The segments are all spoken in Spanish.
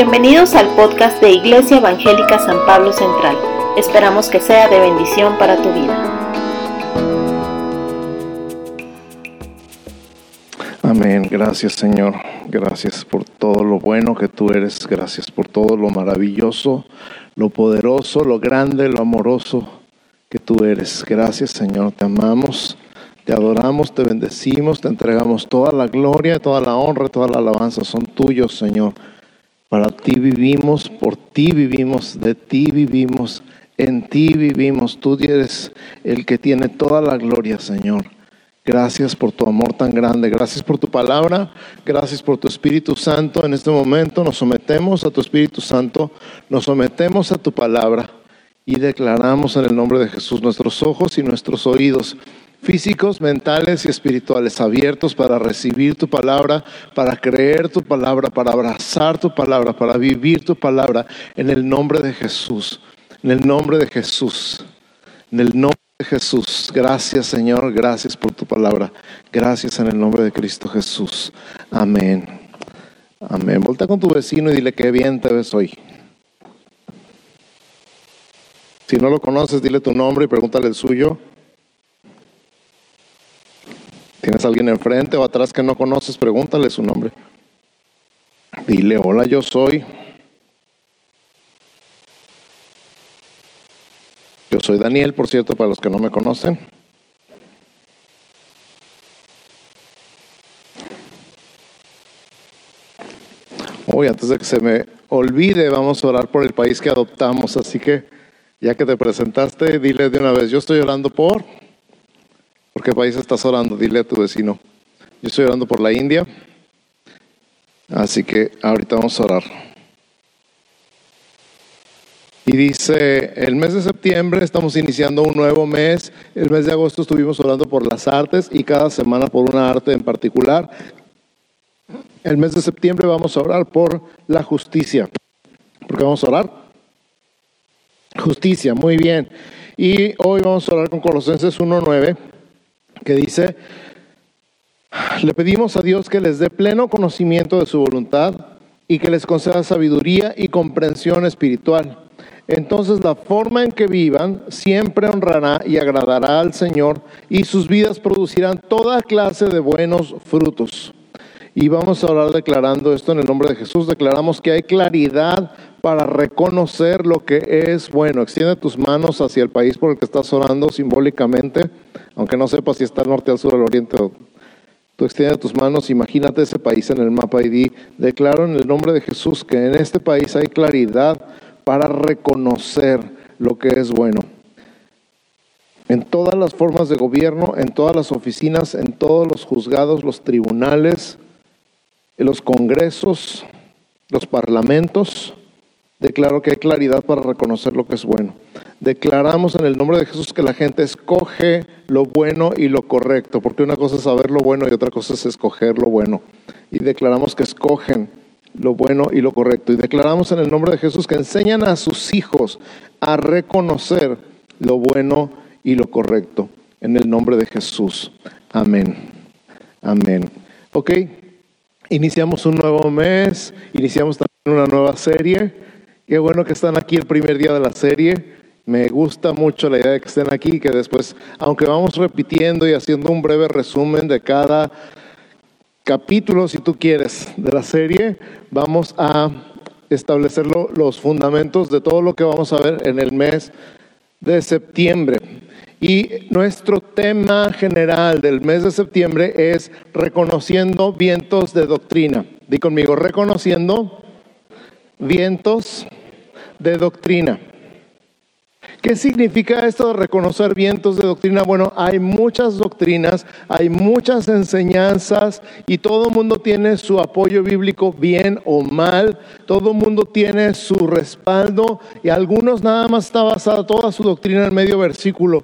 Bienvenidos al podcast de Iglesia Evangélica San Pablo Central. Esperamos que sea de bendición para tu vida. Amén. Gracias Señor. Gracias por todo lo bueno que tú eres. Gracias por todo lo maravilloso, lo poderoso, lo grande, lo amoroso que tú eres. Gracias Señor. Te amamos. Te adoramos, te bendecimos, te entregamos toda la gloria, toda la honra, toda la alabanza. Son tuyos, Señor. Para ti vivimos, por ti vivimos, de ti vivimos, en ti vivimos. Tú eres el que tiene toda la gloria, Señor. Gracias por tu amor tan grande. Gracias por tu palabra. Gracias por tu Espíritu Santo. En este momento nos sometemos a tu Espíritu Santo. Nos sometemos a tu palabra y declaramos en el nombre de Jesús nuestros ojos y nuestros oídos físicos, mentales y espirituales, abiertos para recibir tu palabra, para creer tu palabra, para abrazar tu palabra, para vivir tu palabra, en el nombre de Jesús, en el nombre de Jesús, en el nombre de Jesús. Gracias Señor, gracias por tu palabra, gracias en el nombre de Cristo Jesús. Amén. Amén. Volta con tu vecino y dile que bien te ves hoy. Si no lo conoces, dile tu nombre y pregúntale el suyo. ¿Tienes alguien enfrente o atrás que no conoces? Pregúntale su nombre. Dile, hola, yo soy. Yo soy Daniel, por cierto, para los que no me conocen. Hoy, antes de que se me olvide, vamos a orar por el país que adoptamos. Así que, ya que te presentaste, dile de una vez, yo estoy orando por... ¿Por qué país estás orando? Dile a tu vecino. Yo estoy orando por la India. Así que ahorita vamos a orar. Y dice, el mes de septiembre estamos iniciando un nuevo mes. El mes de agosto estuvimos orando por las artes y cada semana por una arte en particular. El mes de septiembre vamos a orar por la justicia. ¿Por qué vamos a orar? Justicia, muy bien. Y hoy vamos a orar con Colosenses 1.9 que dice, le pedimos a Dios que les dé pleno conocimiento de su voluntad y que les conceda sabiduría y comprensión espiritual. Entonces la forma en que vivan siempre honrará y agradará al Señor y sus vidas producirán toda clase de buenos frutos. Y vamos a orar declarando esto en el nombre de Jesús. Declaramos que hay claridad para reconocer lo que es bueno. Extiende tus manos hacia el país por el que estás orando simbólicamente aunque no sepas si está al norte, al sur, al oriente, tú extiende tus manos, imagínate ese país en el mapa y di, declaro en el nombre de Jesús que en este país hay claridad para reconocer lo que es bueno. En todas las formas de gobierno, en todas las oficinas, en todos los juzgados, los tribunales, en los congresos, los parlamentos, declaro que hay claridad para reconocer lo que es bueno. Declaramos en el nombre de Jesús que la gente escoge lo bueno y lo correcto, porque una cosa es saber lo bueno y otra cosa es escoger lo bueno. Y declaramos que escogen lo bueno y lo correcto. Y declaramos en el nombre de Jesús que enseñan a sus hijos a reconocer lo bueno y lo correcto. En el nombre de Jesús. Amén. Amén. Ok, iniciamos un nuevo mes, iniciamos también una nueva serie. Qué bueno que están aquí el primer día de la serie. Me gusta mucho la idea de que estén aquí y que después, aunque vamos repitiendo y haciendo un breve resumen de cada capítulo, si tú quieres, de la serie, vamos a establecer los fundamentos de todo lo que vamos a ver en el mes de septiembre. Y nuestro tema general del mes de septiembre es reconociendo vientos de doctrina. Di conmigo, reconociendo vientos de doctrina. ¿Qué significa esto de reconocer vientos de doctrina? Bueno, hay muchas doctrinas, hay muchas enseñanzas y todo el mundo tiene su apoyo bíblico bien o mal, todo el mundo tiene su respaldo y algunos nada más está basada toda su doctrina en medio versículo.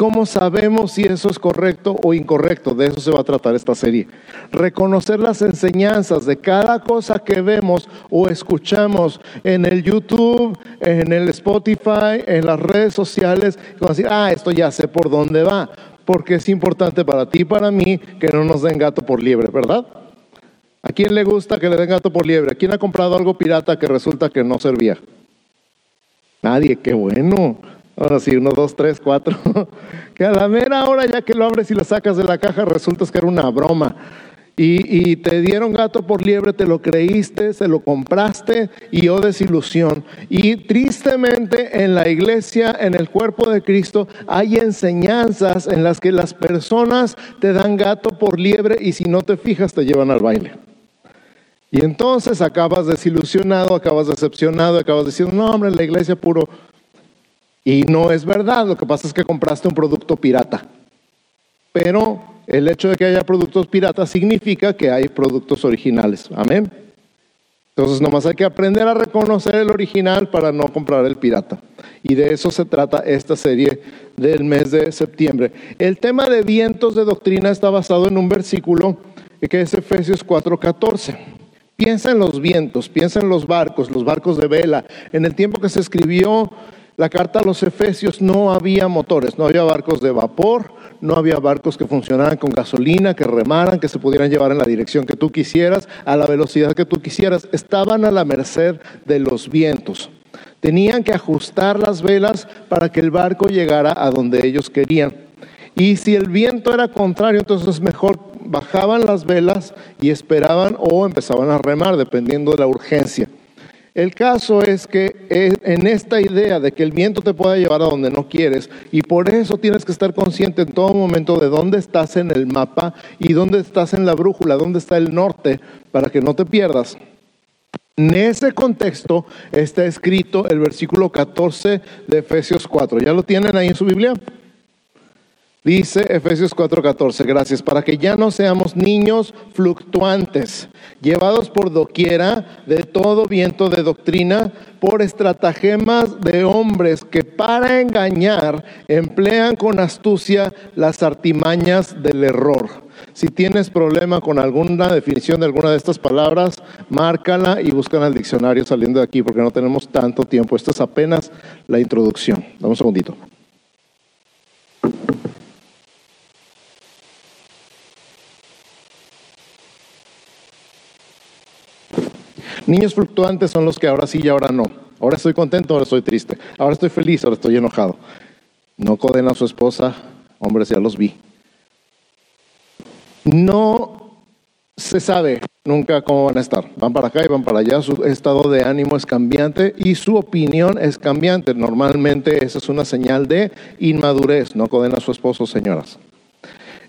¿Cómo sabemos si eso es correcto o incorrecto? De eso se va a tratar esta serie. Reconocer las enseñanzas de cada cosa que vemos o escuchamos en el YouTube, en el Spotify, en las redes sociales. Como decir, ah, esto ya sé por dónde va. Porque es importante para ti y para mí que no nos den gato por liebre, ¿verdad? ¿A quién le gusta que le den gato por liebre? ¿A quién ha comprado algo pirata que resulta que no servía? Nadie, qué bueno. Ahora sí, uno, dos, tres, cuatro. que a la mera hora ya que lo abres y lo sacas de la caja resulta que era una broma. Y, y, te dieron gato por liebre, te lo creíste, se lo compraste y oh desilusión. Y tristemente en la iglesia, en el cuerpo de Cristo, hay enseñanzas en las que las personas te dan gato por liebre y si no te fijas te llevan al baile. Y entonces acabas desilusionado, acabas decepcionado, acabas diciendo, no hombre, la iglesia puro. Y no es verdad, lo que pasa es que compraste un producto pirata. Pero el hecho de que haya productos piratas significa que hay productos originales. Amén. Entonces nomás hay que aprender a reconocer el original para no comprar el pirata. Y de eso se trata esta serie del mes de septiembre. El tema de vientos de doctrina está basado en un versículo que es Efesios 4:14. Piensa en los vientos, piensa en los barcos, los barcos de vela. En el tiempo que se escribió la carta a los Efesios no había motores, no había barcos de vapor, no había barcos que funcionaran con gasolina, que remaran, que se pudieran llevar en la dirección que tú quisieras, a la velocidad que tú quisieras. Estaban a la merced de los vientos. Tenían que ajustar las velas para que el barco llegara a donde ellos querían. Y si el viento era contrario, entonces mejor bajaban las velas y esperaban o empezaban a remar, dependiendo de la urgencia. El caso es que en esta idea de que el viento te pueda llevar a donde no quieres y por eso tienes que estar consciente en todo momento de dónde estás en el mapa y dónde estás en la brújula, dónde está el norte para que no te pierdas. En ese contexto está escrito el versículo 14 de Efesios 4. ¿Ya lo tienen ahí en su Biblia? Dice Efesios 4:14, gracias, para que ya no seamos niños fluctuantes, llevados por doquiera de todo viento de doctrina, por estratagemas de hombres que para engañar emplean con astucia las artimañas del error. Si tienes problema con alguna definición de alguna de estas palabras, márcala y buscan al diccionario saliendo de aquí porque no tenemos tanto tiempo. Esta es apenas la introducción. Dame un segundito. Niños fluctuantes son los que ahora sí y ahora no. Ahora estoy contento, ahora estoy triste. Ahora estoy feliz, ahora estoy enojado. No coden a su esposa, hombres, ya los vi. No se sabe nunca cómo van a estar. Van para acá y van para allá. Su estado de ánimo es cambiante y su opinión es cambiante. Normalmente esa es una señal de inmadurez. No coden a su esposo, señoras.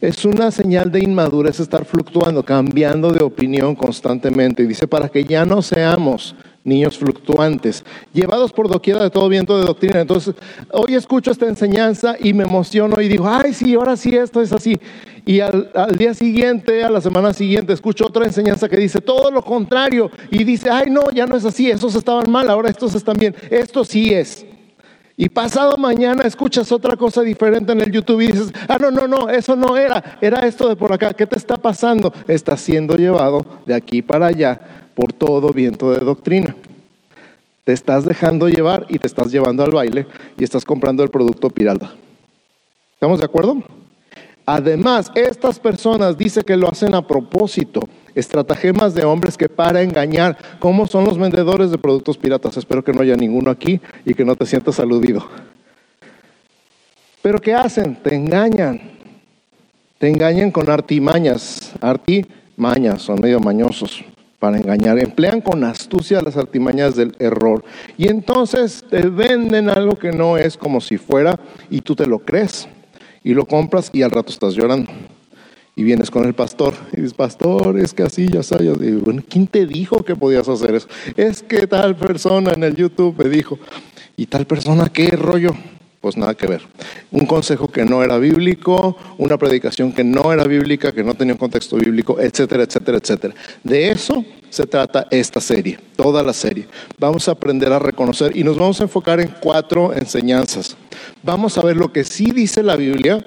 Es una señal de inmadurez estar fluctuando, cambiando de opinión constantemente. Y dice, para que ya no seamos niños fluctuantes, llevados por doquiera de todo viento de doctrina. Entonces, hoy escucho esta enseñanza y me emociono y digo, ay, sí, ahora sí, esto es así. Y al, al, día siguiente, a la semana siguiente, escucho otra enseñanza que dice todo lo contrario y dice, ay, no, ya no es así, esos estaban mal, ahora estos están bien. Esto sí es. Y pasado mañana escuchas otra cosa diferente en el YouTube y dices, ah, no, no, no, eso no era, era esto de por acá, ¿qué te está pasando? Estás siendo llevado de aquí para allá por todo viento de doctrina. Te estás dejando llevar y te estás llevando al baile y estás comprando el producto pirata. ¿Estamos de acuerdo? Además, estas personas dice que lo hacen a propósito estratagemas de hombres que para engañar, ¿cómo son los vendedores de productos piratas? Espero que no haya ninguno aquí y que no te sientas aludido. Pero ¿qué hacen? Te engañan. Te engañan con artimañas. Artimañas, son medio mañosos para engañar. Emplean con astucia las artimañas del error. Y entonces te venden algo que no es como si fuera y tú te lo crees. Y lo compras y al rato estás llorando y vienes con el pastor y dices, pastor, es que así ya sabes. Digo, bueno, ¿quién te dijo que podías hacer eso? Es que tal persona en el YouTube me dijo, ¿y tal persona qué rollo? Pues nada que ver. Un consejo que no era bíblico, una predicación que no era bíblica, que no tenía un contexto bíblico, etcétera, etcétera, etcétera. De eso se trata esta serie, toda la serie. Vamos a aprender a reconocer y nos vamos a enfocar en cuatro enseñanzas. Vamos a ver lo que sí dice la Biblia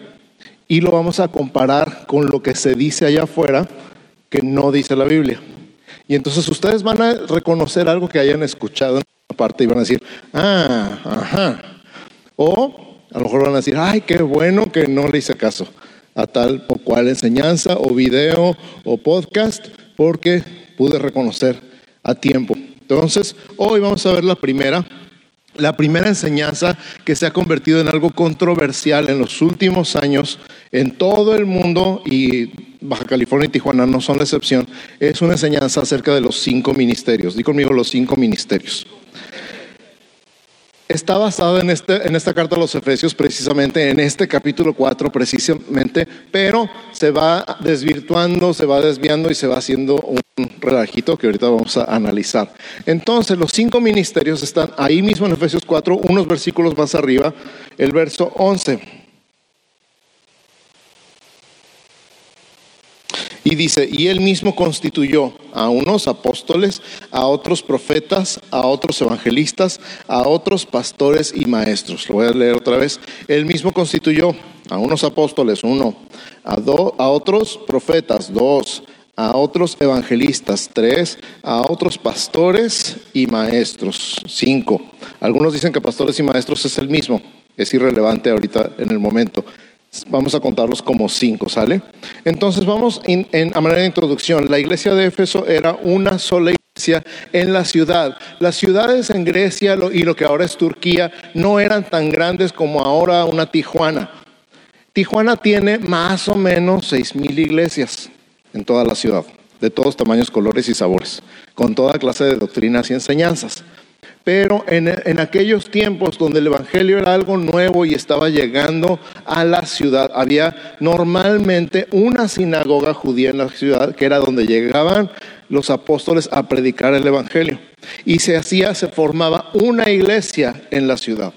y lo vamos a comparar con lo que se dice allá afuera que no dice la Biblia. Y entonces ustedes van a reconocer algo que hayan escuchado en una parte y van a decir, ah, ajá. O a lo mejor van a decir, ay, qué bueno que no le hice caso a tal o cual enseñanza o video o podcast, porque pude reconocer a tiempo. Entonces, hoy vamos a ver la primera, la primera enseñanza que se ha convertido en algo controversial en los últimos años en todo el mundo y Baja California y Tijuana no son la excepción, es una enseñanza acerca de los cinco ministerios. Di conmigo los cinco ministerios está basada en, este, en esta carta a los Efesios, precisamente en este capítulo 4, precisamente, pero se va desvirtuando, se va desviando y se va haciendo un relajito que ahorita vamos a analizar. Entonces, los cinco ministerios están ahí mismo en Efesios 4, unos versículos más arriba, el verso 11. Y dice, y él mismo constituyó a unos apóstoles, a otros profetas, a otros evangelistas, a otros pastores y maestros. Lo voy a leer otra vez. Él mismo constituyó a unos apóstoles, uno, a, a otros profetas, dos, a otros evangelistas, tres, a otros pastores y maestros, cinco. Algunos dicen que pastores y maestros es el mismo, es irrelevante ahorita en el momento. Vamos a contarlos como cinco, ¿sale? Entonces vamos en, a manera de introducción. La iglesia de Éfeso era una sola iglesia en la ciudad. Las ciudades en Grecia y lo que ahora es Turquía no eran tan grandes como ahora una Tijuana. Tijuana tiene más o menos seis mil iglesias en toda la ciudad, de todos tamaños, colores y sabores, con toda clase de doctrinas y enseñanzas. Pero en, aquellos tiempos donde el Evangelio era algo nuevo y estaba llegando a la ciudad, había normalmente una sinagoga judía en la ciudad, que era donde llegaban los apóstoles a predicar el Evangelio. Y se hacía, se formaba una iglesia en la ciudad.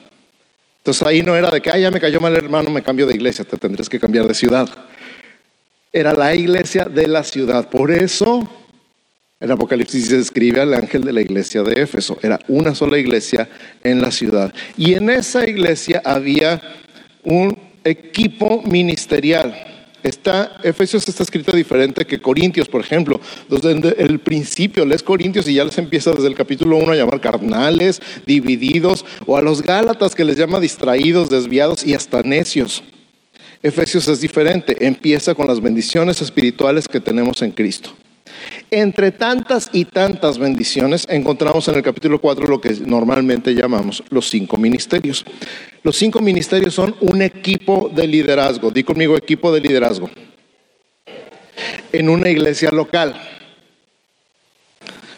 Entonces ahí no era de que, ay, ya me cayó mal hermano, me cambio de iglesia, te tendrás que cambiar de ciudad. Era la iglesia de la ciudad. Por eso el Apocalipsis se describe al ángel de la iglesia de Éfeso. Era una sola iglesia en la ciudad. Y en esa iglesia había un equipo ministerial. Está, Efesios está escrito diferente que Corintios, por ejemplo. Desde el principio lees Corintios y ya les empieza desde el capítulo 1 a llamar carnales, divididos, o a los Gálatas que les llama distraídos, desviados y hasta necios. Efesios es diferente, empieza con las bendiciones espirituales que tenemos en Cristo. Entre tantas y tantas bendiciones encontramos en el capítulo 4 lo que normalmente llamamos los cinco ministerios. Los cinco ministerios son un equipo de liderazgo. Di conmigo equipo de liderazgo. En una iglesia local.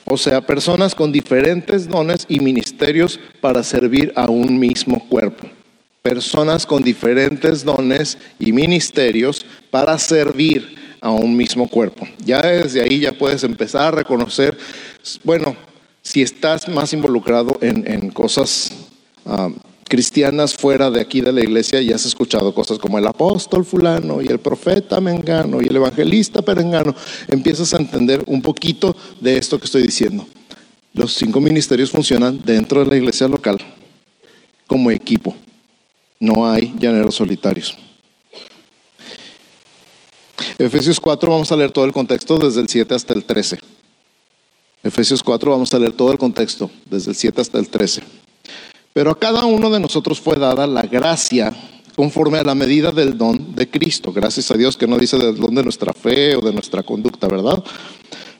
O sea, personas con diferentes dones y ministerios para servir a un mismo cuerpo. Personas con diferentes dones y ministerios para servir a un mismo cuerpo. Ya desde ahí ya puedes empezar a reconocer, bueno, si estás más involucrado en, cosas ah, cristianas fuera de aquí de la iglesia y has escuchado cosas como el apóstol fulano y el profeta mengano y el evangelista perengano, empiezas a entender un poquito de esto que estoy diciendo. Los cinco ministerios funcionan dentro de la iglesia local como equipo. No hay llaneros solitarios. Efesios 4 vamos a leer todo el contexto desde el 7 hasta el 13. Efesios 4 vamos a leer todo el contexto desde el 7 hasta el 13. Pero a cada uno de nosotros fue dada la gracia conforme a la medida del don de Cristo. Gracias a Dios que no dice del don de nuestra fe o de nuestra conducta, ¿verdad?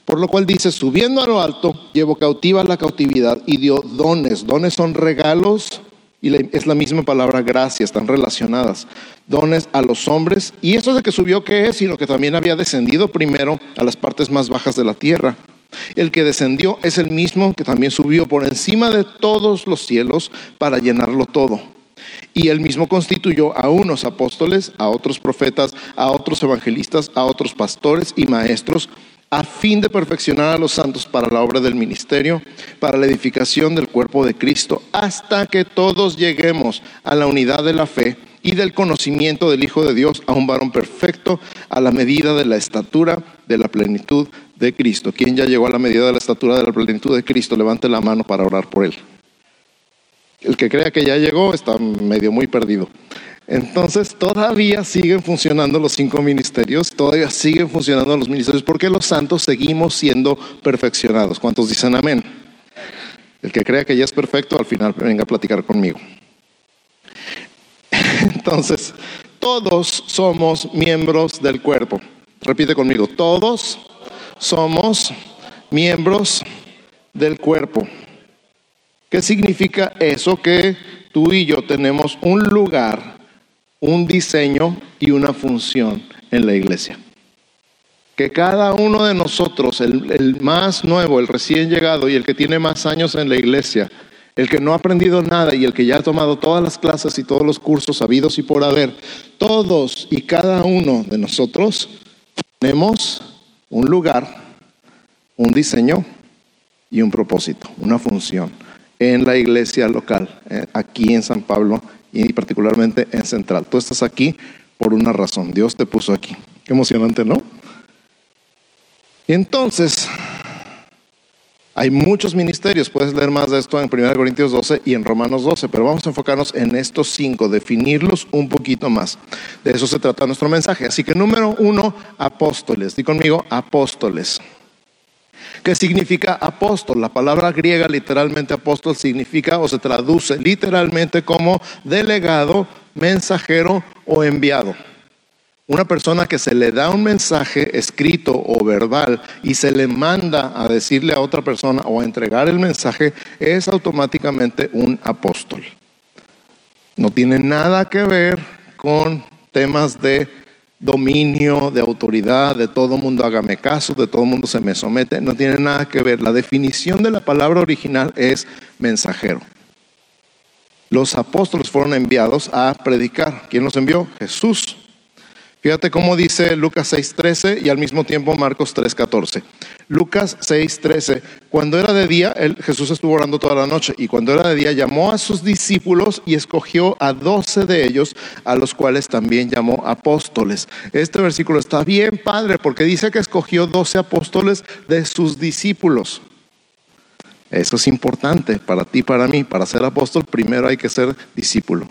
Por lo cual dice, subiendo a lo alto, llevo cautiva la cautividad y dio dones. Dones son regalos y es la misma palabra gracia, están relacionadas. Dones a los hombres. Y eso de que subió, ¿qué es? Sino que también había descendido primero a las partes más bajas de la tierra. El que descendió es el mismo que también subió por encima de todos los cielos para llenarlo todo. Y él mismo constituyó a unos apóstoles, a otros profetas, a otros evangelistas, a otros pastores y maestros a fin de perfeccionar a los santos para la obra del ministerio, para la edificación del cuerpo de Cristo, hasta que todos lleguemos a la unidad de la fe y del conocimiento del Hijo de Dios, a un varón perfecto, a la medida de la estatura de la plenitud de Cristo. ¿Quién ya llegó a la medida de la estatura de la plenitud de Cristo? Levante la mano para orar por él. El que crea que ya llegó está medio muy perdido. Entonces todavía siguen funcionando los cinco ministerios, todavía siguen funcionando los ministerios, porque los santos seguimos siendo perfeccionados. ¿Cuántos dicen amén? El que crea que ya es perfecto, al final venga a platicar conmigo. Entonces, todos somos miembros del cuerpo. Repite conmigo, todos somos miembros del cuerpo. ¿Qué significa eso? Que tú y yo tenemos un lugar, un diseño y una función en la iglesia. Que cada uno de nosotros, el, más nuevo, el recién llegado y el que tiene más años en la iglesia, el que no ha aprendido nada y el que ya ha tomado todas las clases y todos los cursos habidos y por haber, todos y cada uno de nosotros tenemos un lugar, un diseño y un propósito, una función en la iglesia local, eh, aquí en San Pablo y particularmente en Central. Tú estás aquí por una razón, Dios te puso aquí. Qué emocionante, ¿no? Entonces, hay muchos ministerios, puedes leer más de esto en 1 Corintios 12 y en Romanos 12, pero vamos a enfocarnos en estos cinco, definirlos un poquito más. De eso se trata nuestro mensaje. Así que número uno, apóstoles. Di conmigo, apóstoles. ¿Qué significa apóstol? La palabra griega literalmente apóstol significa o se traduce literalmente como delegado, mensajero o enviado. Una persona que se le da un mensaje escrito o verbal y se le manda a decirle a otra persona o a entregar el mensaje es automáticamente un apóstol. No tiene nada que ver con temas de dominio, de autoridad, de todo mundo hágame caso, de todo mundo se me somete. No tiene nada que ver. La definición de la palabra original es mensajero. Los apóstoles fueron enviados a predicar. ¿Quién los envió? Jesús. Fíjate cómo dice Lucas 6:13 y al mismo tiempo Marcos 3:14. Lucas 6:13, cuando era de día, Jesús estuvo orando toda la noche y cuando era de día llamó a sus discípulos y escogió a doce de ellos, a los cuales también llamó apóstoles. Este versículo está bien padre porque dice que escogió doce apóstoles de sus discípulos. Eso es importante para ti, para mí. Para ser apóstol primero hay que ser discípulo.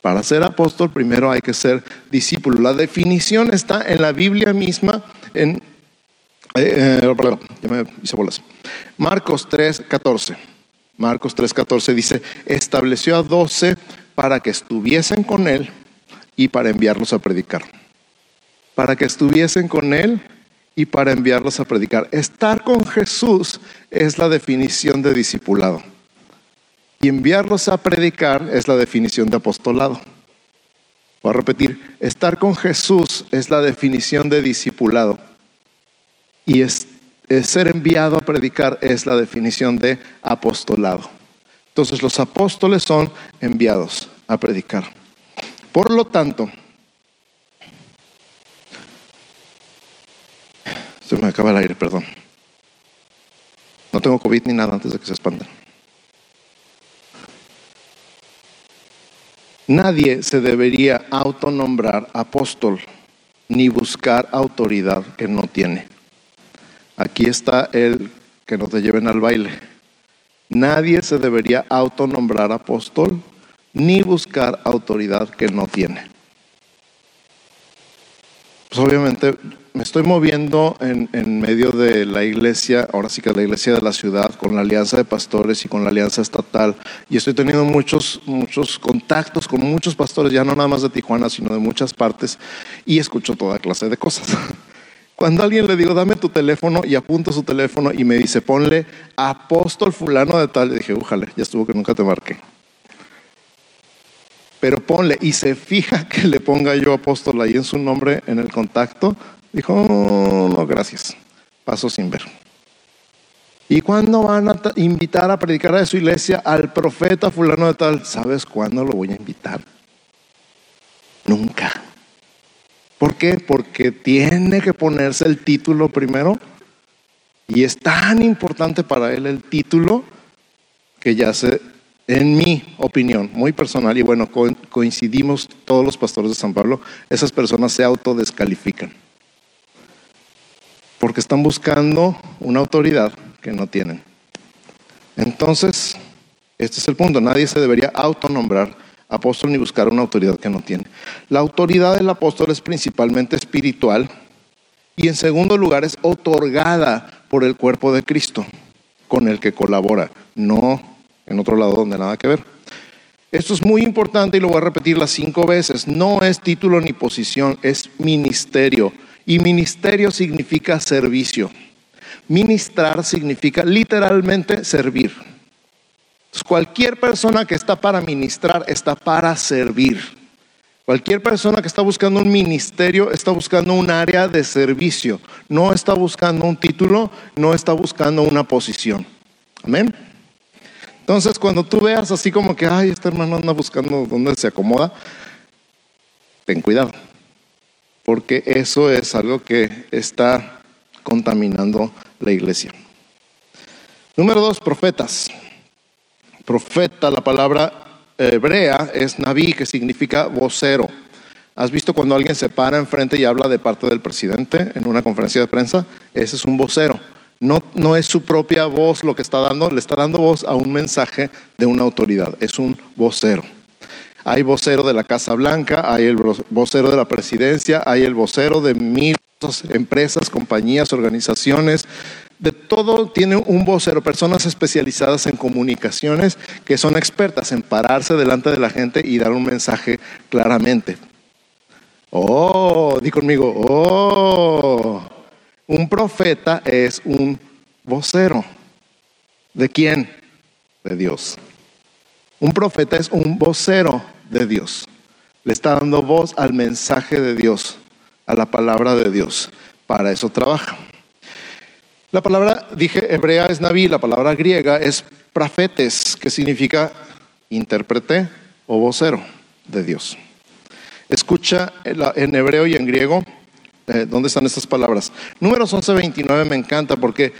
Para ser apóstol primero hay que ser discípulo. La definición está en la Biblia misma, en eh, eh, ya me hice bolas. Marcos 3:14. Marcos 3:14 dice, estableció a doce para que estuviesen con él y para enviarlos a predicar. Para que estuviesen con él y para enviarlos a predicar. Estar con Jesús es la definición de discipulado. Y enviarlos a predicar es la definición de apostolado. Voy a repetir, estar con Jesús es la definición de discipulado. Y ser enviado a predicar es la definición de apostolado. Entonces los apóstoles son enviados a predicar. Por lo tanto, se me acaba el aire, perdón. No tengo COVID ni nada antes de que se espanten. Nadie se debería autonombrar apóstol ni buscar autoridad que no tiene. Aquí está el que no te lleven al baile. Nadie se debería autonombrar apóstol ni buscar autoridad que no tiene. Pues obviamente me estoy moviendo en, medio de la iglesia, ahora sí que la iglesia de la ciudad, con la alianza de pastores y con la alianza estatal. Y estoy teniendo muchos, muchos contactos con muchos pastores, ya no nada más de Tijuana, sino de muchas partes. Y escucho toda clase de cosas. Cuando alguien le digo, dame tu teléfono y apunto su teléfono y me dice, ponle apóstol fulano de tal, le dije, újale, ya estuvo que nunca te marqué. Pero ponle, y se fija que le ponga yo apóstol ahí en su nombre en el contacto, Dijo, no, gracias. Paso sin ver. ¿Y cuándo van a invitar a predicar a su iglesia al profeta fulano de tal? ¿Sabes cuándo lo voy a invitar? Nunca. ¿Por qué? Porque tiene que ponerse el título primero. Y es tan importante para él el título que ya se, en mi opinión, muy personal, y bueno, coincidimos todos los pastores de San Pablo, esas personas se autodescalifican porque están buscando una autoridad que no tienen. Entonces, este es el punto, nadie se debería autonombrar apóstol ni buscar una autoridad que no tiene. La autoridad del apóstol es principalmente espiritual y en segundo lugar es otorgada por el cuerpo de Cristo con el que colabora, no en otro lado donde nada que ver. Esto es muy importante y lo voy a repetir las cinco veces. No es título ni posición, es ministerio. Y ministerio significa servicio. Ministrar significa literalmente servir. Cualquier persona que está para ministrar está para servir. Cualquier persona que está buscando un ministerio está buscando un área de servicio. No está buscando un título, no está buscando una posición. Amén. Entonces, cuando tú veas así como que, ay, este hermano anda buscando dónde se acomoda, ten cuidado, porque eso es algo que está contaminando la iglesia. Número dos, profetas. Profeta, la palabra hebrea es naví, que significa vocero. ¿Has visto cuando alguien se para enfrente y habla de parte del presidente en una conferencia de prensa? Ese es un vocero. No, no es su propia voz lo que está dando, le está dando voz a un mensaje de una autoridad. Es un vocero. Hay vocero de la Casa Blanca, hay el vocero de la presidencia, hay el vocero de mil empresas, compañías, organizaciones. De todo tiene un vocero, personas especializadas en comunicaciones que son expertas en pararse delante de la gente y dar un mensaje claramente. Oh, di conmigo, oh. Un profeta es un vocero. ¿De quién? De Dios. Un profeta es un vocero de Dios. Le está dando voz al mensaje de Dios, a la palabra de Dios. Para eso trabaja. La palabra, dije, hebrea es naví, la palabra griega es profetes, que significa intérprete o vocero de Dios. Escucha en hebreo y en griego eh, ¿Dónde están estas palabras? Números 11:29 me encanta porque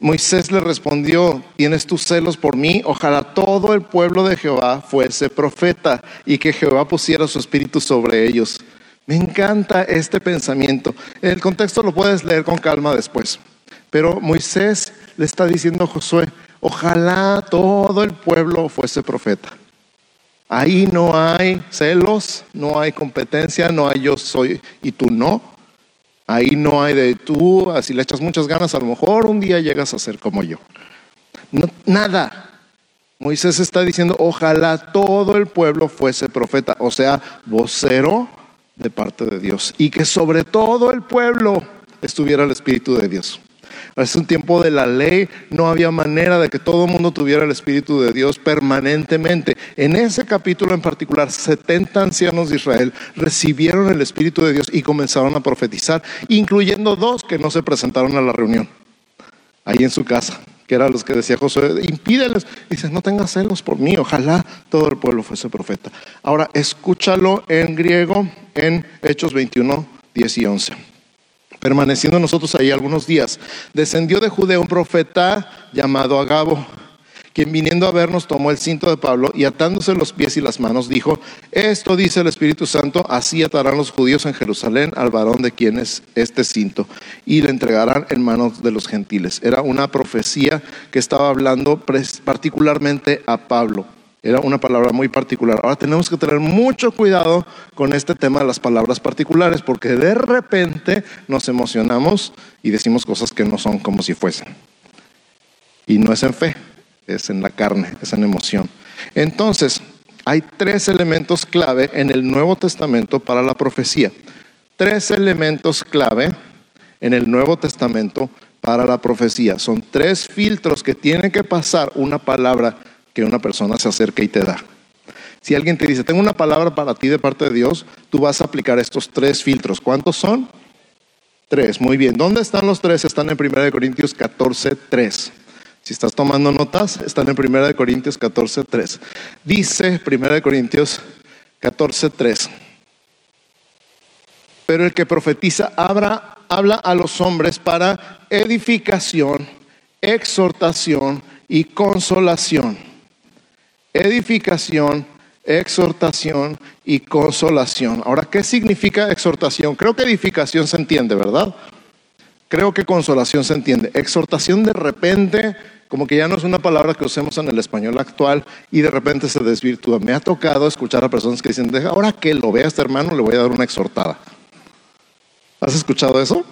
Moisés le respondió, ¿tienes tus celos por mí? Ojalá todo el pueblo de Jehová fuese profeta y que Jehová pusiera su espíritu sobre ellos. Me encanta este pensamiento. El contexto lo puedes leer con calma después. Pero Moisés le está diciendo a Josué, ojalá todo el pueblo fuese profeta. Ahí no hay celos, no hay competencia, no hay yo soy y tú no. Ahí no hay de tú, así le echas muchas ganas, a lo mejor un día llegas a ser como yo. nada. Moisés está diciendo, ojalá todo el pueblo fuese profeta, o sea, vocero de parte de Dios, y que sobre todo el pueblo estuviera el Espíritu de Dios. Es un tiempo de la ley, no había manera de que todo el mundo tuviera el Espíritu de Dios permanentemente. En ese capítulo en particular, 70 ancianos de Israel recibieron el Espíritu de Dios y comenzaron a profetizar, incluyendo dos que no se presentaron a la reunión, ahí en su casa que eran los que decía Josué, impídeles. Dice, no tengas celos por mí, ojalá todo el pueblo fuese profeta. Ahora, escúchalo en griego en Hechos 21, 10 y 11 permaneciendo nosotros ahí algunos días, descendió de Judea un profeta llamado Agabo, quien viniendo a vernos tomó el cinto de Pablo y atándose los pies y las manos dijo, esto dice el Espíritu Santo, así atarán los judíos en Jerusalén al varón de quien es este cinto y le entregarán en manos de los gentiles. Era una profecía que estaba hablando particularmente a Pablo. Era una palabra muy particular. Ahora tenemos que tener mucho cuidado con este tema de las palabras particulares, porque de repente nos emocionamos y decimos cosas que no son como si fuesen. Y no es en fe, es en la carne, es en emoción. Entonces, hay tres elementos clave en el Nuevo Testamento para la profecía. Tres elementos clave en el Nuevo Testamento para la profecía. Son tres filtros que tiene que pasar una palabra que una persona se acerque y te da. Si alguien te dice, tengo una palabra para ti de parte de Dios, tú vas a aplicar estos tres filtros. ¿Cuántos son? Tres. Muy bien. ¿Dónde están los tres? Están en 1 Corintios 14, 3. Si estás tomando notas, están en 1 Corintios 14, 3. Dice 1 Corintios 14, 3. Pero el que profetiza habla, habla a los hombres para edificación, exhortación y consolación edificación, exhortación y consolación. Ahora, ¿qué significa exhortación? Creo que edificación se entiende, ¿verdad? Creo que consolación se entiende. Exhortación de repente, como que ya no es una palabra que usemos en el español actual y de repente se desvirtúa. Me ha tocado escuchar a personas que dicen, ahora que lo vea este hermano, le voy a dar una exhortada. ¿Has escuchado eso?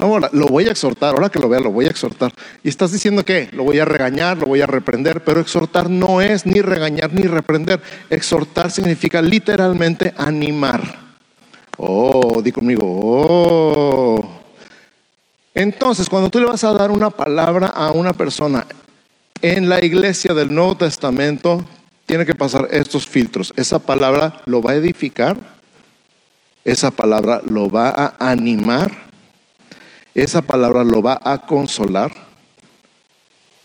No, lo voy a exhortar, ahora que lo vea, lo voy a exhortar. Y estás diciendo que lo voy a regañar, lo voy a reprender, pero exhortar no es ni regañar ni reprender. Exhortar significa literalmente animar. Oh, di conmigo, oh. Entonces, cuando tú le vas a dar una palabra a una persona en la iglesia del Nuevo Testamento, tiene que pasar estos filtros. Esa palabra lo va a edificar, esa palabra lo va a animar, esa palabra lo va a consolar.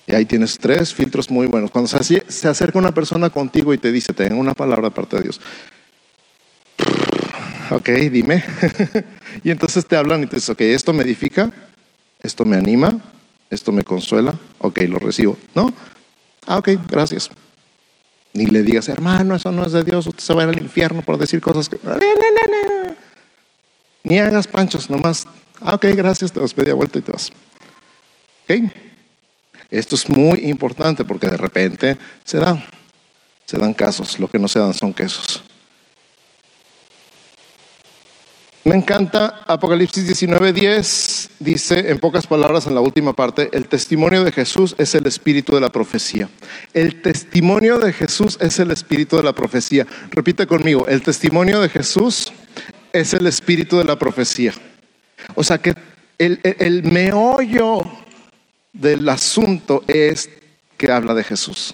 Y ahí tienes tres filtros muy buenos. Cuando se, acerca una persona contigo y te dice, tengo una palabra de parte de Dios. Ok, dime. y entonces te hablan y te dicen, ok, esto me edifica, esto me anima, esto me consuela, ok, lo recibo. ¿No? Ah, ok, gracias. Ni le digas, hermano, eso no es de Dios, usted se va a ir al infierno por decir cosas que... Ni hagas panchos, nomás. Ah, ok, gracias, te vas media vuelta y te vas. Ok. Esto es muy importante porque de repente se dan, se dan casos, lo que no se dan son quesos. Me encanta Apocalipsis 19:10, dice en pocas palabras en la última parte, el testimonio de Jesús es el espíritu de la profecía. El testimonio de Jesús es el espíritu de la profecía. Repite conmigo, el testimonio de Jesús es el espíritu de la profecía. O sea que el, el meollo del asunto es que habla de Jesús.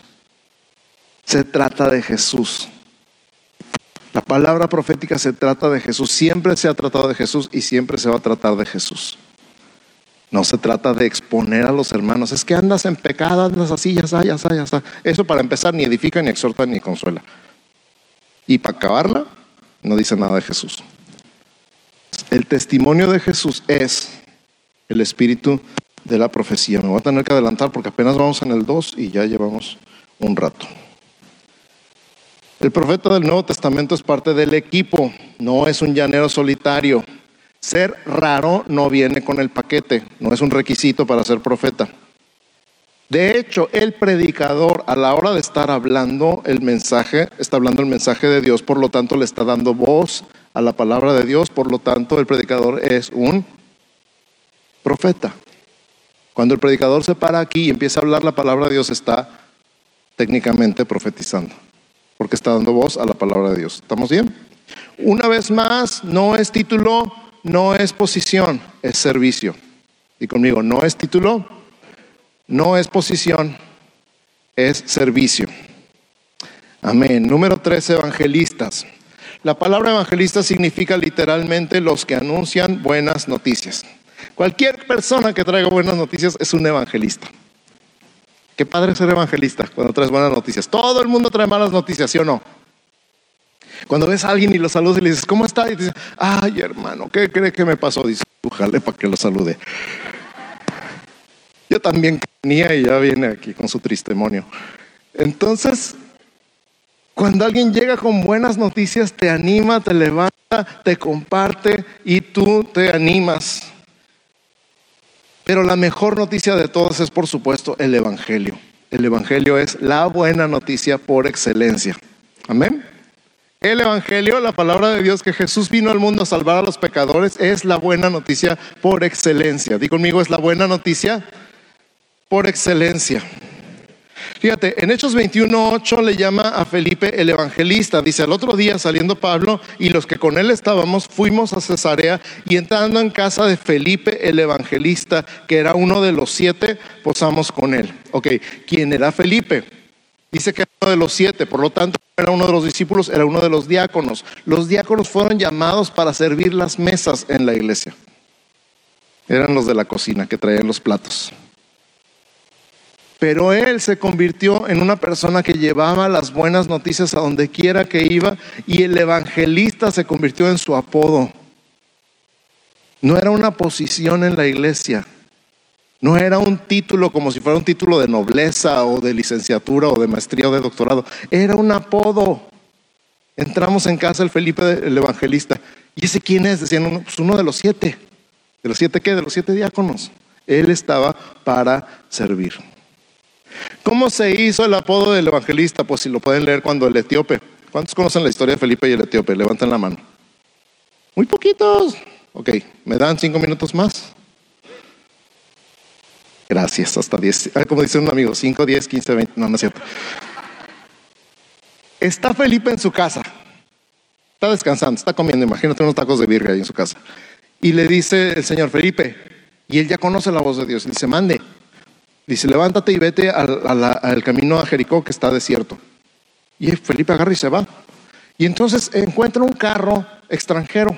Se trata de Jesús. La palabra profética se trata de Jesús, siempre se ha tratado de Jesús y siempre se va a tratar de Jesús. No se trata de exponer a los hermanos, es que andas en pecado, andas así, ya está, ya está, ya está. Eso para empezar ni edifica, ni exhorta, ni consuela. Y para acabarla, no dice nada de Jesús. El testimonio de Jesús es el espíritu de la profecía. Me voy a tener que adelantar porque apenas vamos en el 2 y ya llevamos un rato. El profeta del Nuevo Testamento es parte del equipo, no es un llanero solitario. Ser raro no viene con el paquete, no es un requisito para ser profeta. De hecho, el predicador a la hora de estar hablando el mensaje, está hablando el mensaje de Dios, por lo tanto le está dando voz a la palabra de Dios, por lo tanto el predicador es un profeta. Cuando el predicador se para aquí y empieza a hablar la palabra de Dios, está técnicamente profetizando porque está dando voz a la palabra de Dios. ¿Estamos bien? Una vez más, no es título, no es posición, es servicio. Y conmigo, no es título, no es posición, es servicio. Amén. Número tres, evangelistas. La palabra evangelista significa literalmente los que anuncian buenas noticias. Cualquier persona que traiga buenas noticias es un evangelista. Qué padre ser evangelista cuando traes buenas noticias. Todo el mundo trae malas noticias, ¿sí o no? Cuando ves a alguien y lo saludas y le dices, ¿cómo está? Y te dice, ay hermano, ¿qué cree que me pasó? Dice, jale para que lo salude. Yo también tenía y ya viene aquí con su testimonio. Entonces, cuando alguien llega con buenas noticias, te anima, te levanta, te comparte y tú te animas. Pero la mejor noticia de todas es, por supuesto, el Evangelio. El Evangelio es la buena noticia por excelencia. Amén. El Evangelio, la palabra de Dios, que Jesús vino al mundo a salvar a los pecadores, es la buena noticia por excelencia. Digo conmigo, es la buena noticia por excelencia. Fíjate, en Hechos 21.8 le llama a Felipe el evangelista. Dice, al otro día saliendo Pablo y los que con él estábamos, fuimos a Cesarea y entrando en casa de Felipe el evangelista, que era uno de los siete, posamos con él. Ok, ¿quién era Felipe? Dice que era uno de los siete, por lo tanto era uno de los discípulos, era uno de los diáconos. Los diáconos fueron llamados para servir las mesas en la iglesia. Eran los de la cocina que traían los platos. Pero él se convirtió en una persona que llevaba las buenas noticias a donde quiera que iba y el evangelista se convirtió en su apodo. No era una posición en la iglesia. No era un título como si fuera un título de nobleza o de licenciatura o de maestría o de doctorado. Era un apodo. Entramos en casa el Felipe, el evangelista. ¿Y ese quién es? Decían, uno, pues uno de los siete. ¿De los siete qué? De los siete diáconos. Él estaba para servir. ¿Cómo se hizo el apodo del evangelista? Pues si lo pueden leer cuando el etíope. ¿Cuántos conocen la historia de Felipe y el etíope? Levanten la mano. Muy poquitos. Ok, ¿me dan cinco minutos más? Gracias, hasta diez. Ah, como dice un amigo, cinco, diez, quince, veinte. No, no es cierto. Está Felipe en su casa. Está descansando, está comiendo. Imagínate unos tacos de virga ahí en su casa. Y le dice el señor Felipe, Y él ya conoce la voz de Dios. Y dice, mande. Dice, levántate y vete al, al camino a Jericó que está desierto. Y Felipe agarra y se va. Y entonces encuentra un carro extranjero.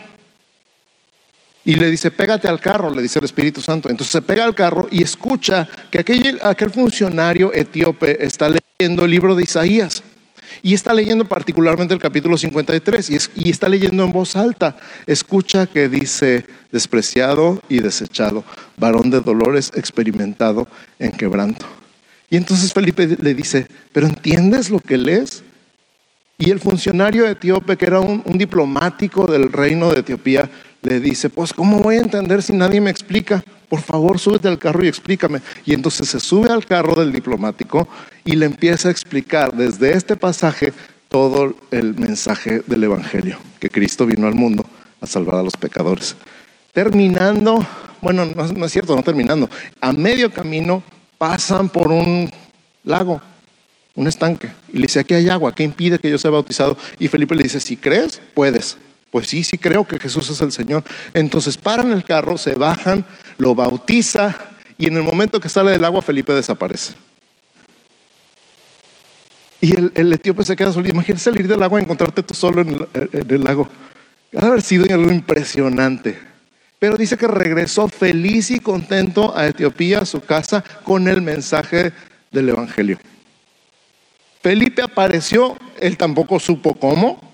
Y le dice, pégate al carro, le dice el Espíritu Santo. Entonces se pega al carro y escucha que aquel, aquel funcionario etíope está leyendo el libro de Isaías. Y está leyendo particularmente el capítulo 53 y, y está leyendo en voz alta. Escucha que dice, despreciado y desechado, varón de dolores experimentado en quebranto. Y entonces Felipe le dice, pero ¿entiendes lo que lees? Y el funcionario etíope, que era un, un diplomático del reino de Etiopía, le dice, pues ¿cómo voy a entender si nadie me explica? Por favor, súbete al carro y explícame. Y entonces se sube al carro del diplomático y le empieza a explicar desde este pasaje todo el mensaje del Evangelio, que Cristo vino al mundo a salvar a los pecadores. Terminando, bueno, no, no es cierto, no terminando, a medio camino pasan por un lago, un estanque, y le dice, aquí hay agua, ¿qué impide que yo sea bautizado? Y Felipe le dice, si crees, puedes. Pues sí, sí creo que Jesús es el Señor. Entonces paran el carro, se bajan, lo bautiza y en el momento que sale del agua Felipe desaparece. Y el, etíope se queda solo. Imagínate salir del agua y encontrarte tú solo en el, en el lago. Ha haber sido algo impresionante. Pero dice que regresó feliz y contento a Etiopía, a su casa, con el mensaje del Evangelio. Felipe apareció, él tampoco supo cómo,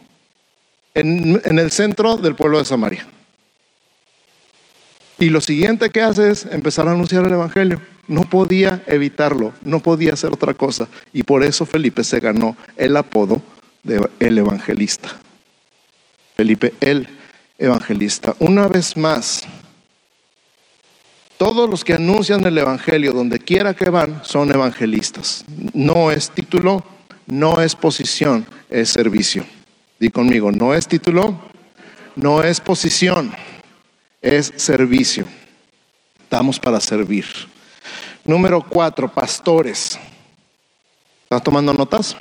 en, el centro del pueblo de Samaria. Y lo siguiente que hace es empezar a anunciar el Evangelio. No podía evitarlo, no podía hacer otra cosa. Y por eso Felipe se ganó el apodo de el evangelista. Felipe el evangelista. Una vez más, todos los que anuncian el Evangelio donde quiera que van son evangelistas. No es título, no es posición, es servicio. Di conmigo, no es título, no es posición, es servicio. Estamos para servir. Número cuatro, pastores. ¿Estás tomando notas?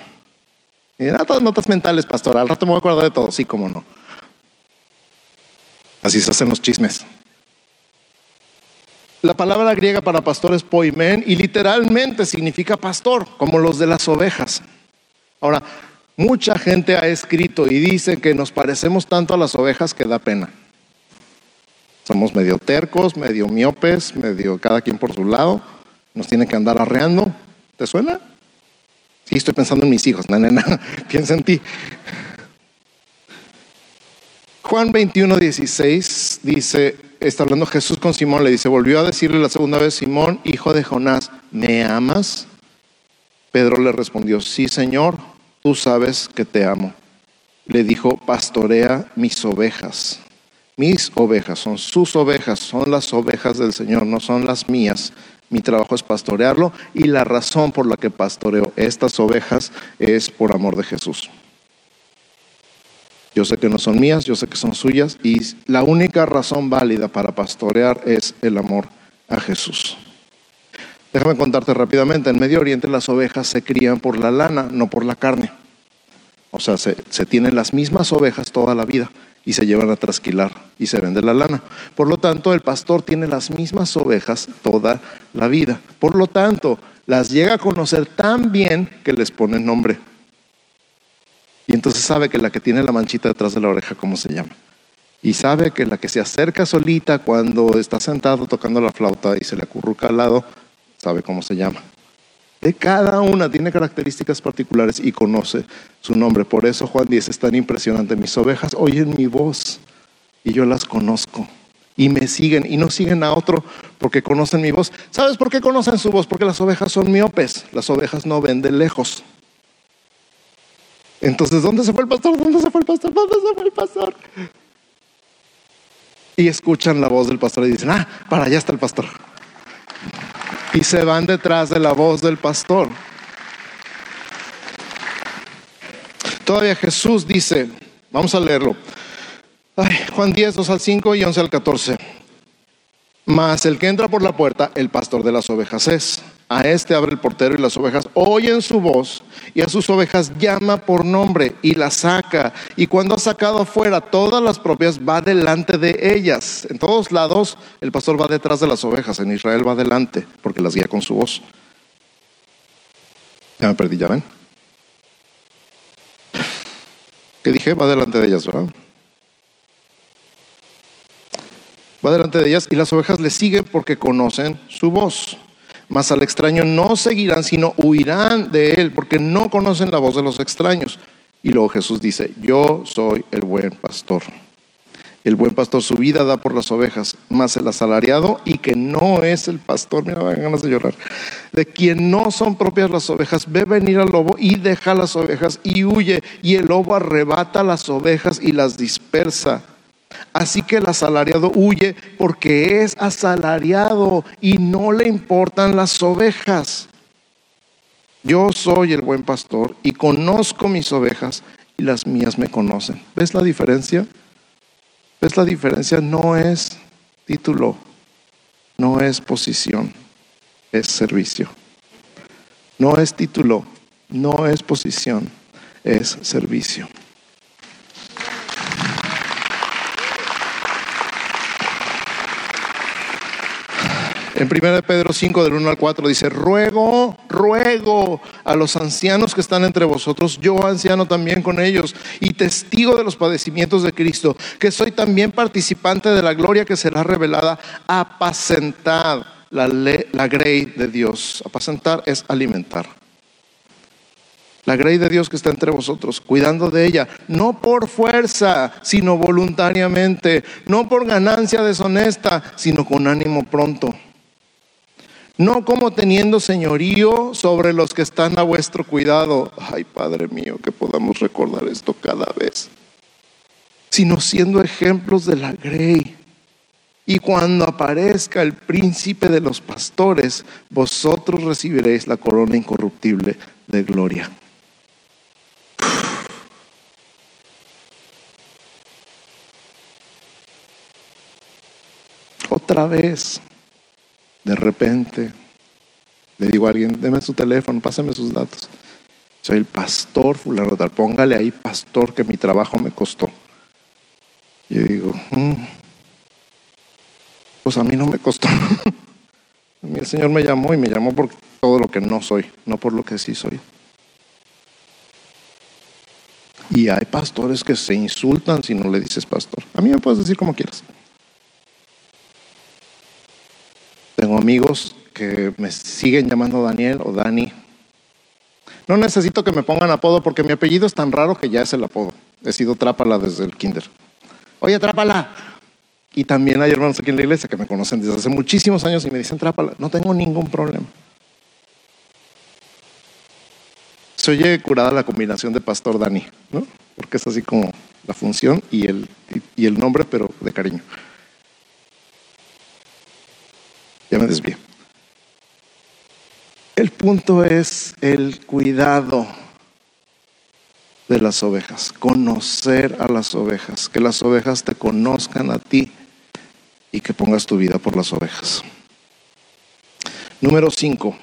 Todas notas mentales, pastor. Al rato me voy a acordar de todo, sí, como no. Así se hacen los chismes. La palabra griega para pastor es poimen y literalmente significa pastor, como los de las ovejas. Ahora, Mucha gente ha escrito y dice que nos parecemos tanto a las ovejas que da pena. Somos medio tercos, medio miopes, medio cada quien por su lado. Nos tiene que andar arreando. ¿Te suena? Sí, estoy pensando en mis hijos. No, no, Piensa en ti. Juan 21, 16 dice, está hablando Jesús con Simón, le dice, volvió a decirle la segunda vez, Simón, hijo de Jonás, ¿me amas? Pedro le respondió, sí, Señor tú sabes que te amo. Le dijo, pastorea mis ovejas. Mis ovejas son sus ovejas, son las ovejas del Señor, no son las mías. Mi trabajo es pastorearlo y la razón por la que pastoreo estas ovejas es por amor de Jesús. Yo sé que no son mías, yo sé que son suyas y la única razón válida para pastorear es el amor a Jesús. Déjame contarte rápidamente, en Medio Oriente las ovejas se crían por la lana, no por la carne. O sea, se, tienen las mismas ovejas toda la vida y se llevan a trasquilar y se vende la lana. Por lo tanto, el pastor tiene las mismas ovejas toda la vida. Por lo tanto, las llega a conocer tan bien que les pone nombre. Y entonces sabe que la que tiene la manchita detrás de la oreja, ¿cómo se llama? Y sabe que la que se acerca solita cuando está sentado tocando la flauta y se le acurruca al lado, sabe cómo se llama. De cada una tiene características particulares y conoce su nombre. Por eso Juan dice, es tan impresionante. Mis ovejas oyen mi voz y yo las conozco. Y me siguen y no siguen a otro porque conocen mi voz. ¿Sabes por qué conocen su voz? Porque las ovejas son miopes. Las ovejas no ven de lejos. Entonces, ¿dónde se fue el pastor? ¿Dónde se fue el pastor? ¿Dónde se fue el pastor? Y escuchan la voz del pastor y dicen, ah, para allá está el pastor y se van detrás de la voz del pastor. Todavía Jesús dice, vamos a leerlo, Juan 10, 2 al 5 y 11 al 14. Mas el que entra por la puerta, el pastor de las ovejas es. A este abre el portero y las ovejas oyen su voz y a sus ovejas llama por nombre y las saca. Y cuando ha sacado afuera todas las propias, va delante de ellas. En todos lados el pastor va detrás de las ovejas. En Israel va delante porque las guía con su voz. Ya me perdí, ya ven. ¿Qué dije? Va delante de ellas, ¿verdad? Va delante de ellas y las ovejas le siguen porque conocen su voz. Mas al extraño no seguirán, sino huirán de él, porque no conocen la voz de los extraños. Y luego Jesús dice, yo soy el buen pastor. El buen pastor su vida da por las ovejas, mas el asalariado y que no es el pastor, mira, me ganas de llorar, de quien no son propias las ovejas, ve venir al lobo y deja las ovejas y huye, y el lobo arrebata las ovejas y las dispersa. Así que el asalariado huye porque es asalariado y no le importan las ovejas. Yo soy el buen pastor y conozco mis ovejas y las mías me conocen. ¿Ves la diferencia? ¿Ves la diferencia? No es título, no es posición, es servicio. No es título, no es posición, es servicio. En 1 Pedro 5 del 1 al 4 dice, ruego, ruego a los ancianos que están entre vosotros, yo anciano también con ellos, y testigo de los padecimientos de Cristo, que soy también participante de la gloria que será revelada, apacentar la, la grey de Dios. Apacentar es alimentar. La grey de Dios que está entre vosotros, cuidando de ella, no por fuerza, sino voluntariamente, no por ganancia deshonesta, sino con ánimo pronto no como teniendo señorío sobre los que están a vuestro cuidado. Ay, Padre mío, que podamos recordar esto cada vez, sino siendo ejemplos de la grey. Y cuando aparezca el príncipe de los pastores, vosotros recibiréis la corona incorruptible de gloria. Otra vez de repente le digo a alguien, deme su teléfono, pásame sus datos. Soy el pastor fulano tal, póngale ahí pastor que mi trabajo me costó. Yo digo, mm, pues a mí no me costó. a mí el Señor me llamó y me llamó por todo lo que no soy, no por lo que sí soy. Y hay pastores que se insultan si no le dices pastor. A mí me puedes decir como quieras. Tengo amigos que me siguen llamando Daniel o Dani. No necesito que me pongan apodo porque mi apellido es tan raro que ya es el apodo. He sido Trápala desde el kinder. Oye, Trápala. Y también hay hermanos aquí en la iglesia que me conocen desde hace muchísimos años y me dicen Trápala. No tengo ningún problema. Se oye curada la combinación de Pastor Dani, ¿no? Porque es así como la función y el, y el nombre, pero de cariño. Ya me desvío. El punto es el cuidado de las ovejas, conocer a las ovejas, que las ovejas te conozcan a ti y que pongas tu vida por las ovejas. Número 5,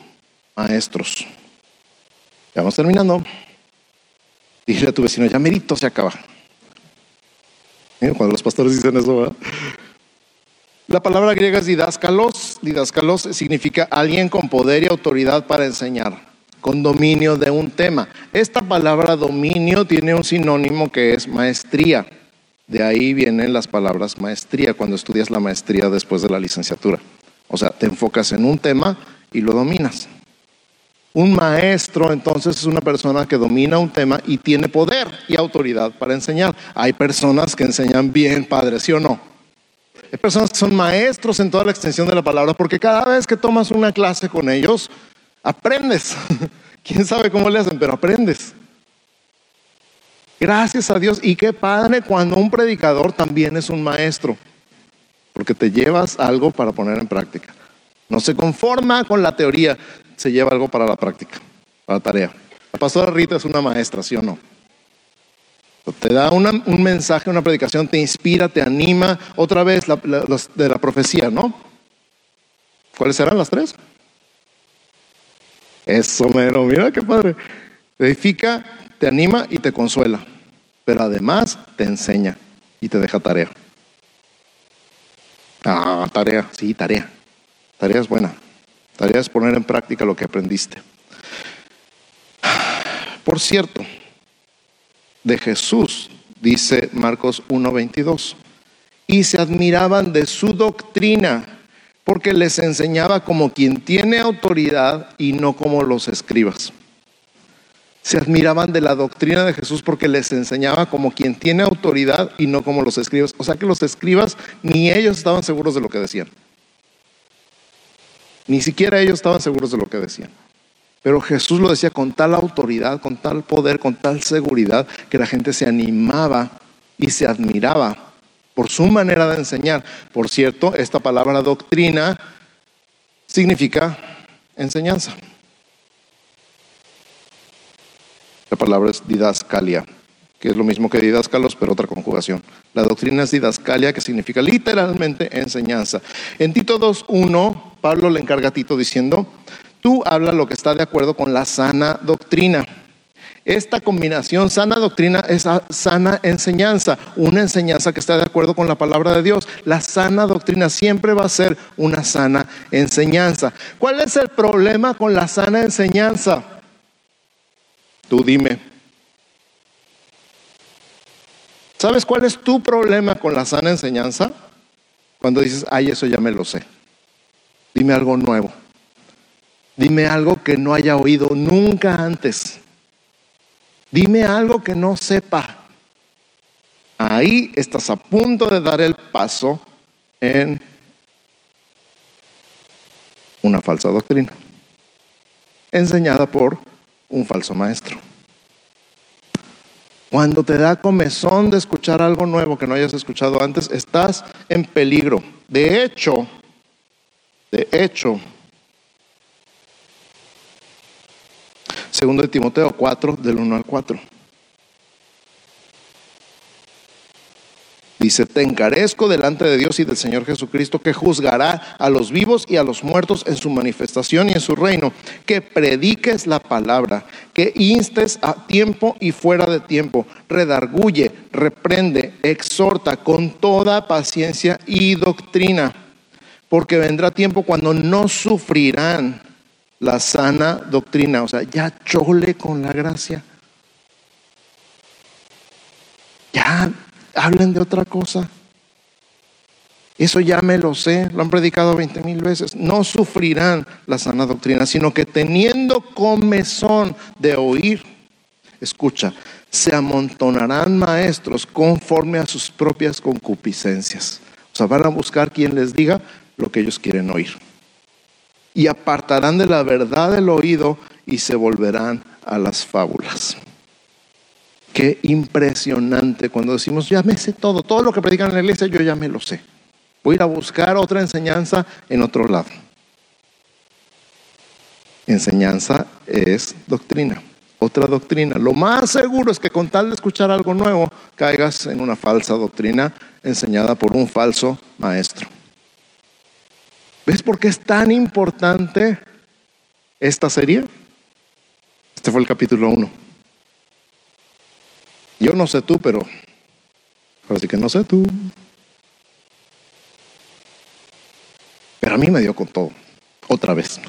maestros. Ya vamos terminando. Dile a tu vecino, ya merito se acaba. Cuando los pastores dicen eso, ¿verdad? La palabra griega es didáscalos. Didáscalos significa alguien con poder y autoridad para enseñar, con dominio de un tema. Esta palabra dominio tiene un sinónimo que es maestría. De ahí vienen las palabras maestría cuando estudias la maestría después de la licenciatura. O sea, te enfocas en un tema y lo dominas. Un maestro entonces es una persona que domina un tema y tiene poder y autoridad para enseñar. Hay personas que enseñan bien, padre, ¿sí o no? Hay personas que son maestros en toda la extensión de la palabra porque cada vez que tomas una clase con ellos, aprendes. Quién sabe cómo le hacen, pero aprendes. Gracias a Dios. Y qué padre cuando un predicador también es un maestro, porque te llevas algo para poner en práctica. No se conforma con la teoría, se lleva algo para la práctica, para la tarea. La pastora Rita es una maestra, ¿sí o no? Te da un mensaje, una predicación, te inspira, te anima. Otra vez de la profecía, ¿no? ¿Cuáles serán las tres? Eso, mero, mira qué padre. Te edifica, te anima y te consuela, pero además te enseña y te deja tarea. Ah, tarea, sí, tarea. Tarea es buena. Tarea es poner en práctica lo que aprendiste. Por cierto, de Jesús, dice Marcos 1:22, y se admiraban de su doctrina, porque les enseñaba como quien tiene autoridad y no como los escribas. Se admiraban de la doctrina de Jesús porque les enseñaba como quien tiene autoridad y no como los escribas. O sea que los escribas ni ellos estaban seguros de lo que decían. Ni siquiera ellos estaban seguros de lo que decían. Pero Jesús lo decía con tal autoridad, con tal poder, con tal seguridad, que la gente se animaba y se admiraba por su manera de enseñar. Por cierto, esta palabra doctrina significa enseñanza. La palabra es didascalia, que es lo mismo que didascalos, pero otra conjugación. La doctrina es didascalia, que significa literalmente enseñanza. En Tito 2.1, Pablo le encarga a Tito diciendo, tú habla lo que está de acuerdo con la sana doctrina. Esta combinación sana doctrina es sana enseñanza, una enseñanza que está de acuerdo con la palabra de Dios. La sana doctrina siempre va a ser una sana enseñanza. ¿Cuál es el problema con la sana enseñanza? Tú dime. ¿Sabes cuál es tu problema con la sana enseñanza? Cuando dices, ay, eso ya me lo sé. Dime algo nuevo. Dime algo que no haya oído nunca antes. Dime algo que no sepa. Ahí estás a punto de dar el paso en una falsa doctrina, enseñada por un falso maestro. Cuando te da comezón de escuchar algo nuevo que no hayas escuchado antes, estás en peligro. De hecho, de hecho, Segundo de Timoteo 4, del 1 al 4. Dice, te encarezco delante de Dios y del Señor Jesucristo que juzgará a los vivos y a los muertos en su manifestación y en su reino, que prediques la palabra, que instes a tiempo y fuera de tiempo, redarguye, reprende, exhorta con toda paciencia y doctrina, porque vendrá tiempo cuando no sufrirán la sana doctrina, o sea, ya chole con la gracia. Ya hablen de otra cosa. Eso ya me lo sé, lo han predicado veinte mil veces. No sufrirán la sana doctrina, sino que teniendo comezón de oír, escucha, se amontonarán maestros conforme a sus propias concupiscencias. O sea, van a buscar quien les diga lo que ellos quieren oír y apartarán de la verdad el oído y se volverán a las fábulas. Qué impresionante cuando decimos, ya me sé todo, todo lo que predican en la iglesia yo ya me lo sé. Voy a ir a buscar otra enseñanza en otro lado. Enseñanza es doctrina, otra doctrina. Lo más seguro es que con tal de escuchar algo nuevo, caigas en una falsa doctrina enseñada por un falso maestro. ¿Ves por qué es tan importante esta serie? Este fue el capítulo 1. Yo no sé tú, pero ahora sí que no sé tú. Pero a mí me dio con todo, otra vez.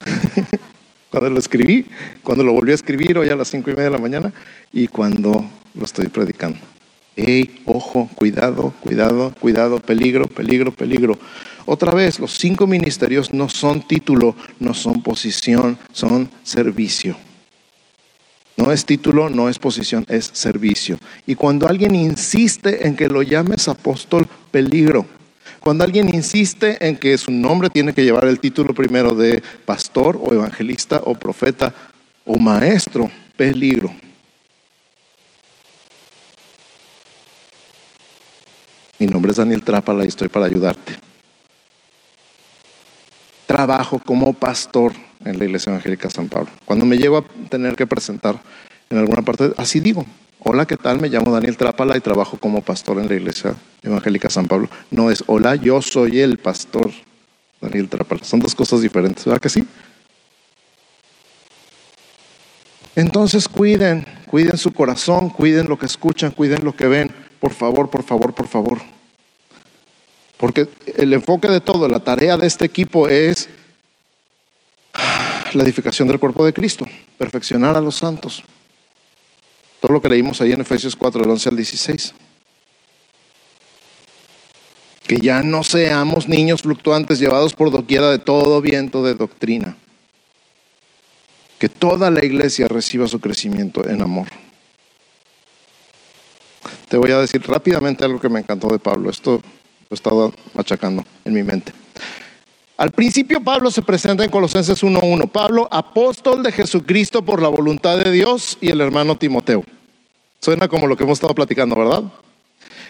cuando lo escribí, cuando lo volví a escribir hoy a las cinco y media de la mañana y cuando lo estoy predicando. Ey, ojo, cuidado, cuidado, cuidado, peligro, peligro, peligro. Otra vez, los cinco ministerios no son título, no son posición, son servicio. No es título, no es posición, es servicio. Y cuando alguien insiste en que lo llames apóstol, peligro. Cuando alguien insiste en que su nombre tiene que llevar el título primero de pastor o evangelista o profeta o maestro, peligro. Mi nombre es Daniel Trápala y estoy para ayudarte trabajo como pastor en la Iglesia Evangélica San Pablo. Cuando me llego a tener que presentar en alguna parte, así digo, hola, ¿qué tal? Me llamo Daniel Trápala y trabajo como pastor en la Iglesia Evangélica San Pablo. No es, hola, yo soy el pastor Daniel Trápala. Son dos cosas diferentes, ¿verdad que sí? Entonces cuiden, cuiden su corazón, cuiden lo que escuchan, cuiden lo que ven. Por favor, por favor, por favor. Porque el enfoque de todo, la tarea de este equipo es la edificación del cuerpo de Cristo, perfeccionar a los santos. Todo lo que leímos ahí en Efesios 4, del 11 al 16. Que ya no seamos niños fluctuantes llevados por doquiera de todo viento de doctrina. Que toda la iglesia reciba su crecimiento en amor. Te voy a decir rápidamente algo que me encantó de Pablo. Esto lo he estado machacando en mi mente. Al principio Pablo se presenta en Colosenses 1.1. Pablo, apóstol de Jesucristo por la voluntad de Dios y el hermano Timoteo. Suena como lo que hemos estado platicando, ¿verdad?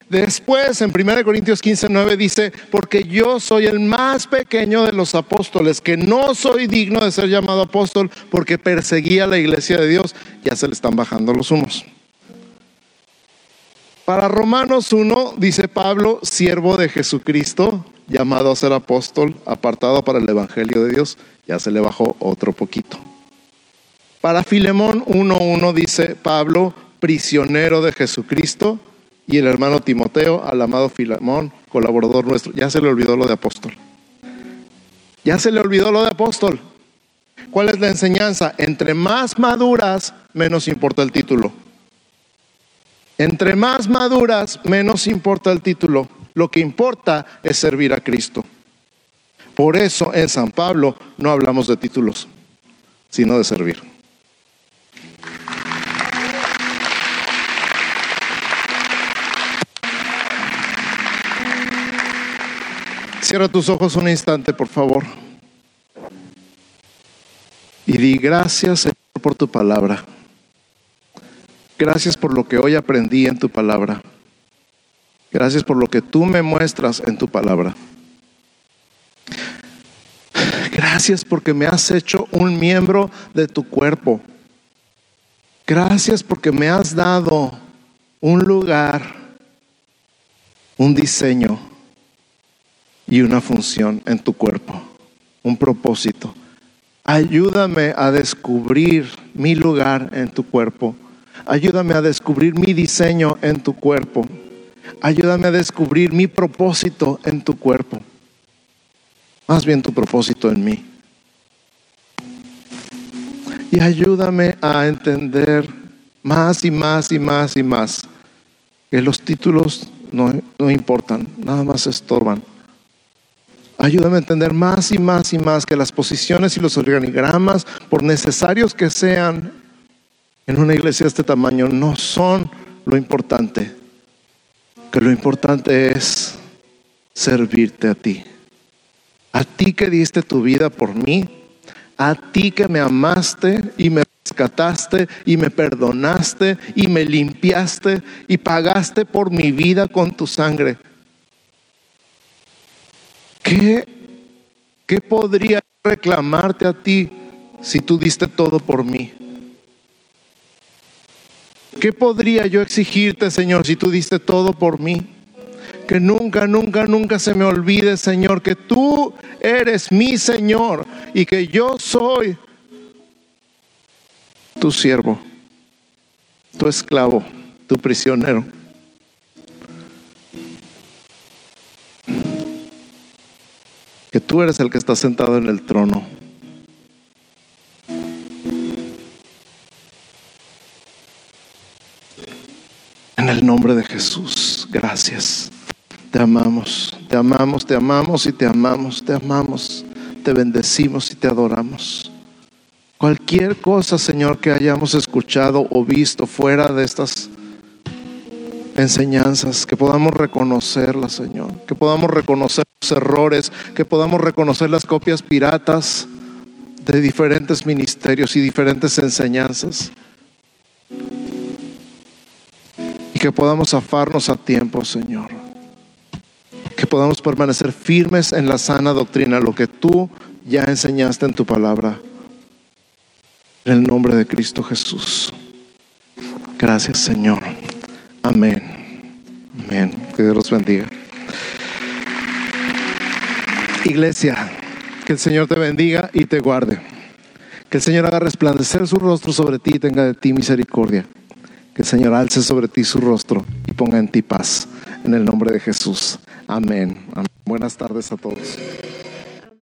Después, en 1 Corintios 15.9 dice, porque yo soy el más pequeño de los apóstoles, que no soy digno de ser llamado apóstol porque perseguía la iglesia de Dios. Ya se le están bajando los humos. Para Romanos 1 dice Pablo, siervo de Jesucristo, llamado a ser apóstol, apartado para el Evangelio de Dios, ya se le bajó otro poquito. Para Filemón 1.1 dice Pablo, prisionero de Jesucristo, y el hermano Timoteo, al amado Filemón, colaborador nuestro. Ya se le olvidó lo de apóstol. Ya se le olvidó lo de apóstol. ¿Cuál es la enseñanza? Entre más maduras, menos importa el título. Entre más maduras, menos importa el título. Lo que importa es servir a Cristo. Por eso en San Pablo no hablamos de títulos, sino de servir. Cierra tus ojos un instante, por favor. Y di gracias, Señor, por tu palabra. Gracias por lo que hoy aprendí en tu palabra. Gracias por lo que tú me muestras en tu palabra. Gracias porque me has hecho un miembro de tu cuerpo. Gracias porque me has dado un lugar, un diseño y una función en tu cuerpo, un propósito. Ayúdame a descubrir mi lugar en tu cuerpo. Ayúdame a descubrir mi diseño en tu cuerpo. Ayúdame a descubrir mi propósito en tu cuerpo. Más bien tu propósito en mí. Y ayúdame a entender más y más y más y más que los títulos no, no importan, nada más estorban. Ayúdame a entender más y más y más que las posiciones y los organigramas, por necesarios que sean en una iglesia de este tamaño, no son lo importante que lo importante es servirte a ti. A ti que diste tu vida por mí, a ti que me amaste y me rescataste y me perdonaste y me limpiaste y pagaste por mi vida con tu sangre. ¿Qué, qué podría reclamarte a ti si tú diste todo por mí? ¿Qué podría yo exigirte, Señor, si tú diste todo por mí? Que nunca, nunca, nunca se me olvide, Señor, que tú eres mi Señor y que yo soy tu siervo, tu esclavo, tu prisionero. Que tú eres el que está sentado en el trono el nombre de Jesús, gracias. Te amamos, te amamos, te amamos y te amamos, te amamos, te bendecimos y te adoramos. Cualquier cosa, Señor, que hayamos escuchado o visto fuera de estas enseñanzas, que podamos reconocerlas, Señor, que podamos reconocer los errores, que podamos reconocer las copias piratas de diferentes ministerios y diferentes enseñanzas. Y que podamos afarnos a tiempo, Señor. Que podamos permanecer firmes en la sana doctrina, lo que tú ya enseñaste en tu palabra. En el nombre de Cristo Jesús. Gracias, Señor. Amén. Amén. Que Dios los bendiga. Iglesia, que el Señor te bendiga y te guarde. Que el Señor haga resplandecer su rostro sobre ti y tenga de ti misericordia. Que el Señor alce sobre ti su rostro y ponga en ti paz. En el nombre de Jesús. Amén. Amén. Buenas tardes a todos.